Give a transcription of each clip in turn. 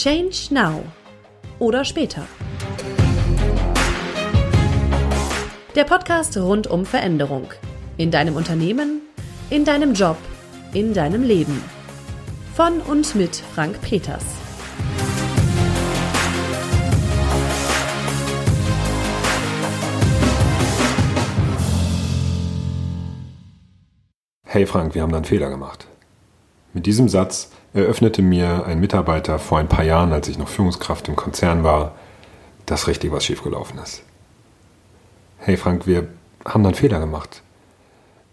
Change Now oder später. Der Podcast rund um Veränderung. In deinem Unternehmen, in deinem Job, in deinem Leben. Von und mit Frank Peters. Hey Frank, wir haben da einen Fehler gemacht. Mit diesem Satz eröffnete mir ein Mitarbeiter vor ein paar Jahren, als ich noch Führungskraft im Konzern war, dass richtig was schiefgelaufen ist. Hey Frank, wir haben da einen Fehler gemacht.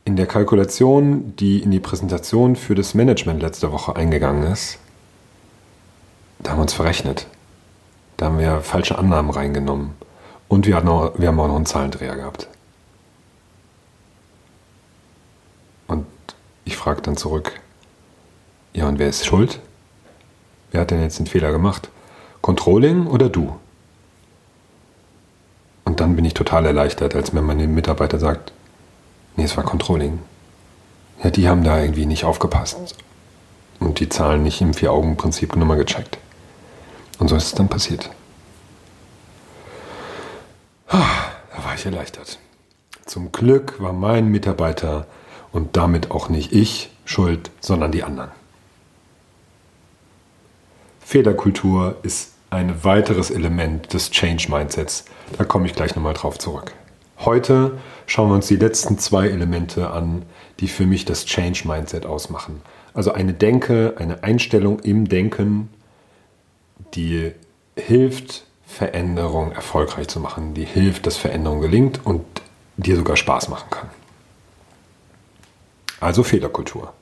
In der Kalkulation, die in die Präsentation für das Management letzte Woche eingegangen ist, da haben wir uns verrechnet. Da haben wir falsche Annahmen reingenommen. Und wir, hatten auch, wir haben auch noch einen Zahlendreher gehabt. Ich frage dann zurück, ja und wer ist schuld? Wer hat denn jetzt den Fehler gemacht? Controlling oder du? Und dann bin ich total erleichtert, als mir mein Mitarbeiter sagt, nee, es war Controlling. Ja, die haben da irgendwie nicht aufgepasst und die Zahlen nicht im Vier-Augen-Prinzip nochmal gecheckt. Und so ist es dann passiert. Ah, da war ich erleichtert. Zum Glück war mein Mitarbeiter und damit auch nicht ich schuld, sondern die anderen. Fehlerkultur ist ein weiteres Element des Change Mindsets. Da komme ich gleich nochmal drauf zurück. Heute schauen wir uns die letzten zwei Elemente an, die für mich das Change Mindset ausmachen. Also eine Denke, eine Einstellung im Denken, die hilft, Veränderung erfolgreich zu machen, die hilft, dass Veränderung gelingt und dir sogar Spaß machen kann. Also Fehlerkultur.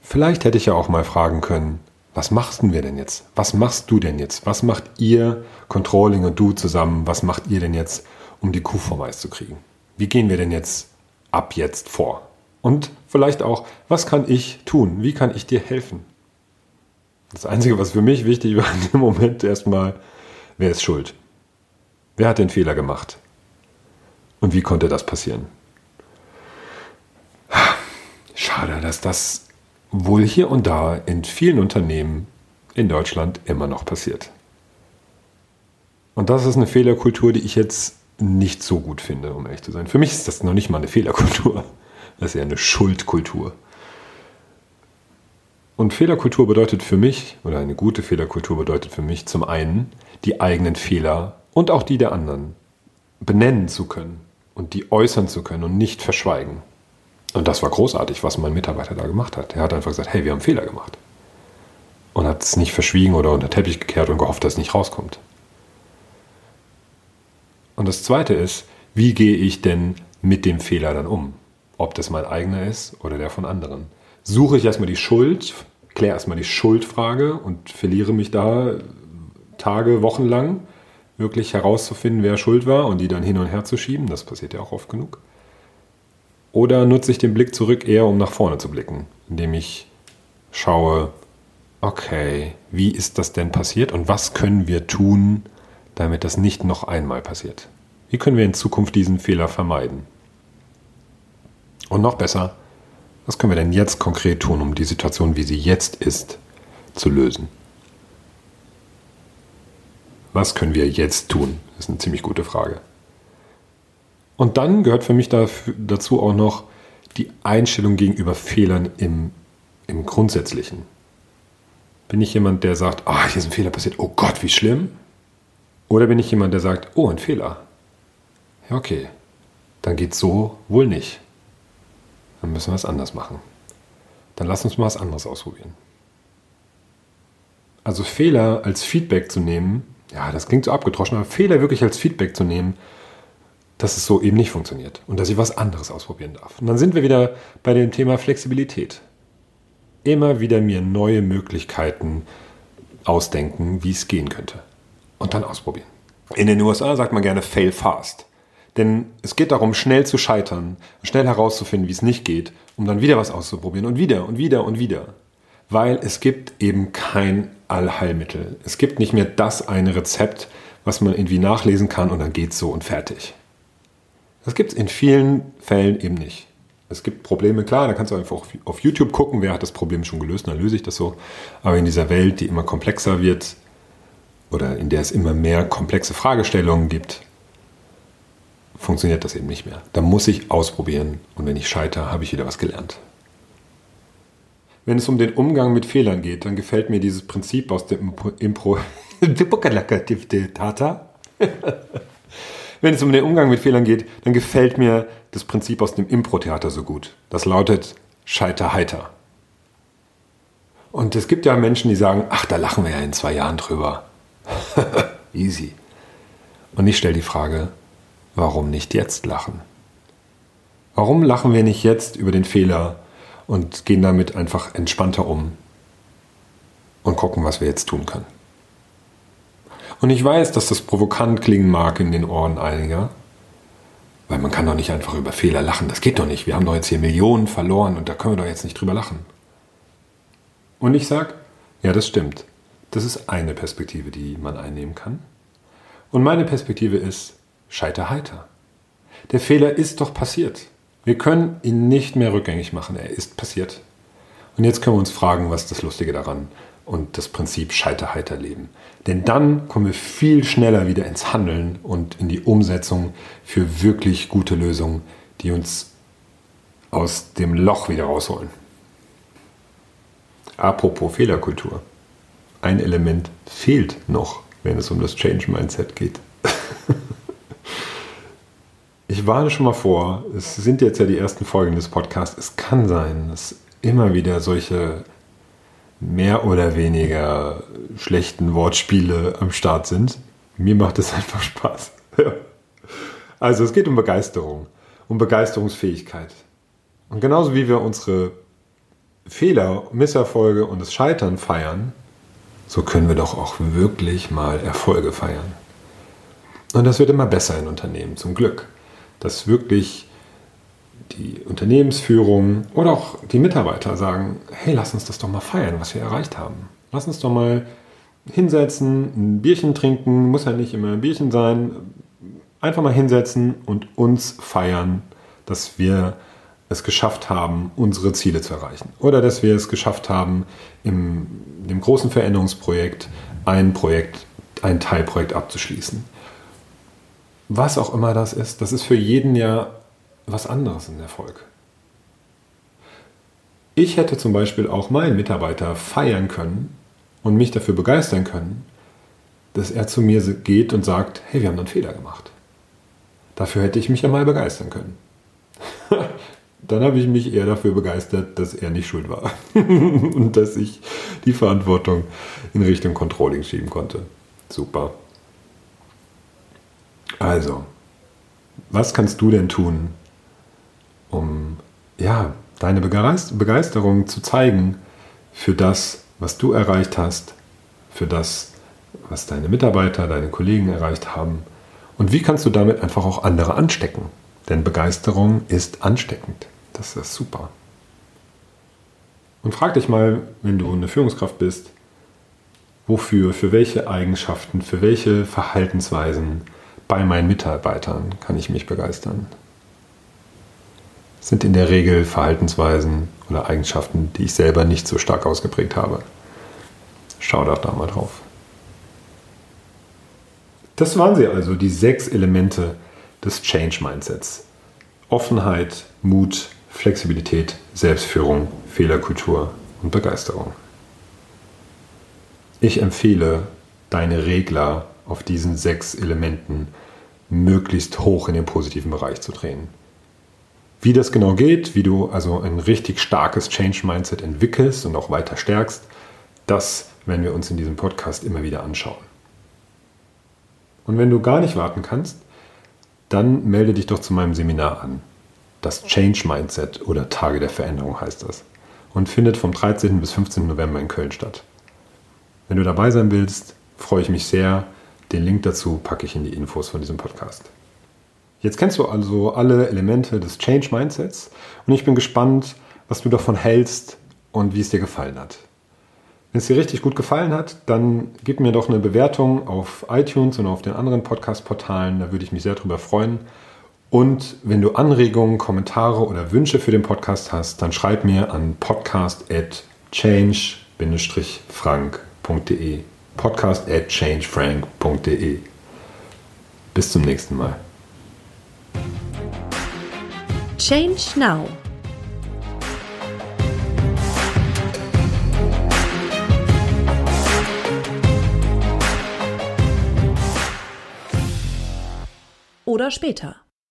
Vielleicht hätte ich ja auch mal fragen können, was machst wir denn jetzt? Was machst du denn jetzt? Was macht ihr, Controlling und du zusammen, was macht ihr denn jetzt, um die Kuh vom Eis zu kriegen? Wie gehen wir denn jetzt ab jetzt vor? Und vielleicht auch, was kann ich tun? Wie kann ich dir helfen? Das Einzige, was für mich wichtig war in dem Moment erstmal, wer ist schuld? Wer hat den Fehler gemacht? Und wie konnte das passieren? Schade, dass das wohl hier und da in vielen Unternehmen in Deutschland immer noch passiert. Und das ist eine Fehlerkultur, die ich jetzt nicht so gut finde, um ehrlich zu sein. Für mich ist das noch nicht mal eine Fehlerkultur. Das ist eher eine Schuldkultur. Und Fehlerkultur bedeutet für mich, oder eine gute Fehlerkultur bedeutet für mich zum einen, die eigenen Fehler und auch die der anderen benennen zu können und die äußern zu können und nicht verschweigen. Und das war großartig, was mein Mitarbeiter da gemacht hat. Er hat einfach gesagt, hey, wir haben Fehler gemacht. Und hat es nicht verschwiegen oder unter Teppich gekehrt und gehofft, dass es nicht rauskommt. Und das Zweite ist, wie gehe ich denn mit dem Fehler dann um? Ob das mein eigener ist oder der von anderen. Suche ich erstmal die Schuld, kläre erstmal die Schuldfrage und verliere mich da Tage, Wochen lang, wirklich herauszufinden, wer schuld war und die dann hin und her zu schieben. Das passiert ja auch oft genug. Oder nutze ich den Blick zurück eher, um nach vorne zu blicken, indem ich schaue, okay, wie ist das denn passiert und was können wir tun, damit das nicht noch einmal passiert? Wie können wir in Zukunft diesen Fehler vermeiden? Und noch besser, was können wir denn jetzt konkret tun, um die Situation, wie sie jetzt ist, zu lösen? Was können wir jetzt tun? Das ist eine ziemlich gute Frage. Und dann gehört für mich dazu auch noch die Einstellung gegenüber Fehlern im, im Grundsätzlichen. Bin ich jemand, der sagt, ah, oh, hier ist ein Fehler passiert, oh Gott, wie schlimm? Oder bin ich jemand, der sagt, oh, ein Fehler? Ja, okay, dann geht so wohl nicht. Dann müssen wir es anders machen. Dann lass uns mal was anderes ausprobieren. Also Fehler als Feedback zu nehmen, ja, das klingt so abgedroschen, aber Fehler wirklich als Feedback zu nehmen, dass es so eben nicht funktioniert und dass ich was anderes ausprobieren darf. Und dann sind wir wieder bei dem Thema Flexibilität. Immer wieder mir neue Möglichkeiten ausdenken, wie es gehen könnte. Und dann ausprobieren. In den USA sagt man gerne fail fast. Denn es geht darum, schnell zu scheitern, schnell herauszufinden, wie es nicht geht, um dann wieder was auszuprobieren und wieder und wieder und wieder. Weil es gibt eben kein Allheilmittel. Es gibt nicht mehr das eine Rezept, was man irgendwie nachlesen kann und dann geht's so und fertig. Das gibt es in vielen Fällen eben nicht. Es gibt Probleme, klar, da kannst du einfach auf YouTube gucken, wer hat das Problem schon gelöst, dann löse ich das so. Aber in dieser Welt, die immer komplexer wird oder in der es immer mehr komplexe Fragestellungen gibt, funktioniert das eben nicht mehr. Da muss ich ausprobieren und wenn ich scheitere, habe ich wieder was gelernt. Wenn es um den Umgang mit Fehlern geht, dann gefällt mir dieses Prinzip aus dem Impro. Wenn es um den Umgang mit Fehlern geht, dann gefällt mir das Prinzip aus dem Impro-Theater so gut. Das lautet Scheiter heiter. Und es gibt ja Menschen, die sagen, ach, da lachen wir ja in zwei Jahren drüber. Easy. Und ich stelle die Frage, warum nicht jetzt lachen? Warum lachen wir nicht jetzt über den Fehler und gehen damit einfach entspannter um und gucken, was wir jetzt tun können? Und ich weiß, dass das provokant klingen mag in den Ohren einiger, weil man kann doch nicht einfach über Fehler lachen. Das geht doch nicht. Wir haben doch jetzt hier Millionen verloren und da können wir doch jetzt nicht drüber lachen. Und ich sage, ja, das stimmt. Das ist eine Perspektive, die man einnehmen kann. Und meine Perspektive ist, scheiter heiter. Der Fehler ist doch passiert. Wir können ihn nicht mehr rückgängig machen. Er ist passiert. Und jetzt können wir uns fragen, was ist das Lustige daran und das Prinzip scheiter heiter leben. Denn dann kommen wir viel schneller wieder ins Handeln und in die Umsetzung für wirklich gute Lösungen, die uns aus dem Loch wieder rausholen. Apropos Fehlerkultur. Ein Element fehlt noch, wenn es um das Change Mindset geht. ich warne schon mal vor, es sind jetzt ja die ersten Folgen des Podcasts. Es kann sein, dass immer wieder solche mehr oder weniger schlechten Wortspiele am Start sind. Mir macht es einfach Spaß. also es geht um Begeisterung, um Begeisterungsfähigkeit. Und genauso wie wir unsere Fehler, Misserfolge und das Scheitern feiern, so können wir doch auch wirklich mal Erfolge feiern. Und das wird immer besser in Unternehmen, zum Glück. Dass wirklich die Unternehmensführung oder auch die Mitarbeiter sagen, hey, lass uns das doch mal feiern, was wir erreicht haben. Lass uns doch mal hinsetzen, ein Bierchen trinken, muss ja nicht immer ein Bierchen sein, einfach mal hinsetzen und uns feiern, dass wir es geschafft haben, unsere Ziele zu erreichen. Oder dass wir es geschafft haben, in dem großen Veränderungsprojekt ein Projekt, ein Teilprojekt abzuschließen. Was auch immer das ist, das ist für jeden ja was anderes in Erfolg. Ich hätte zum Beispiel auch meinen Mitarbeiter feiern können und mich dafür begeistern können, dass er zu mir geht und sagt, hey, wir haben einen Fehler gemacht. Dafür hätte ich mich ja mal begeistern können. Dann habe ich mich eher dafür begeistert, dass er nicht schuld war und dass ich die Verantwortung in Richtung Controlling schieben konnte. Super. Also, was kannst du denn tun, um ja, deine Begeisterung zu zeigen für das, was du erreicht hast, für das, was deine Mitarbeiter, deine Kollegen erreicht haben. Und wie kannst du damit einfach auch andere anstecken? Denn Begeisterung ist ansteckend. Das ist super. Und frag dich mal, wenn du eine Führungskraft bist, wofür, für welche Eigenschaften, für welche Verhaltensweisen bei meinen Mitarbeitern kann ich mich begeistern? Sind in der Regel Verhaltensweisen oder Eigenschaften, die ich selber nicht so stark ausgeprägt habe. Schau doch da mal drauf. Das waren sie also, die sechs Elemente des Change Mindsets. Offenheit, Mut, Flexibilität, Selbstführung, Fehlerkultur und Begeisterung. Ich empfehle, deine Regler auf diesen sechs Elementen möglichst hoch in den positiven Bereich zu drehen. Wie das genau geht, wie du also ein richtig starkes Change-Mindset entwickelst und auch weiter stärkst, das werden wir uns in diesem Podcast immer wieder anschauen. Und wenn du gar nicht warten kannst, dann melde dich doch zu meinem Seminar an. Das Change Mindset oder Tage der Veränderung heißt das und findet vom 13. bis 15. November in Köln statt. Wenn du dabei sein willst, freue ich mich sehr. Den Link dazu packe ich in die Infos von diesem Podcast. Jetzt kennst du also alle Elemente des Change Mindsets und ich bin gespannt, was du davon hältst und wie es dir gefallen hat. Wenn es dir richtig gut gefallen hat, dann gib mir doch eine Bewertung auf iTunes und auf den anderen Podcast-Portalen. Da würde ich mich sehr drüber freuen. Und wenn du Anregungen, Kommentare oder Wünsche für den Podcast hast, dann schreib mir an podcast@change-frank.de. podcast@changefrank.de. Bis zum nächsten Mal. Change Now. Oder später.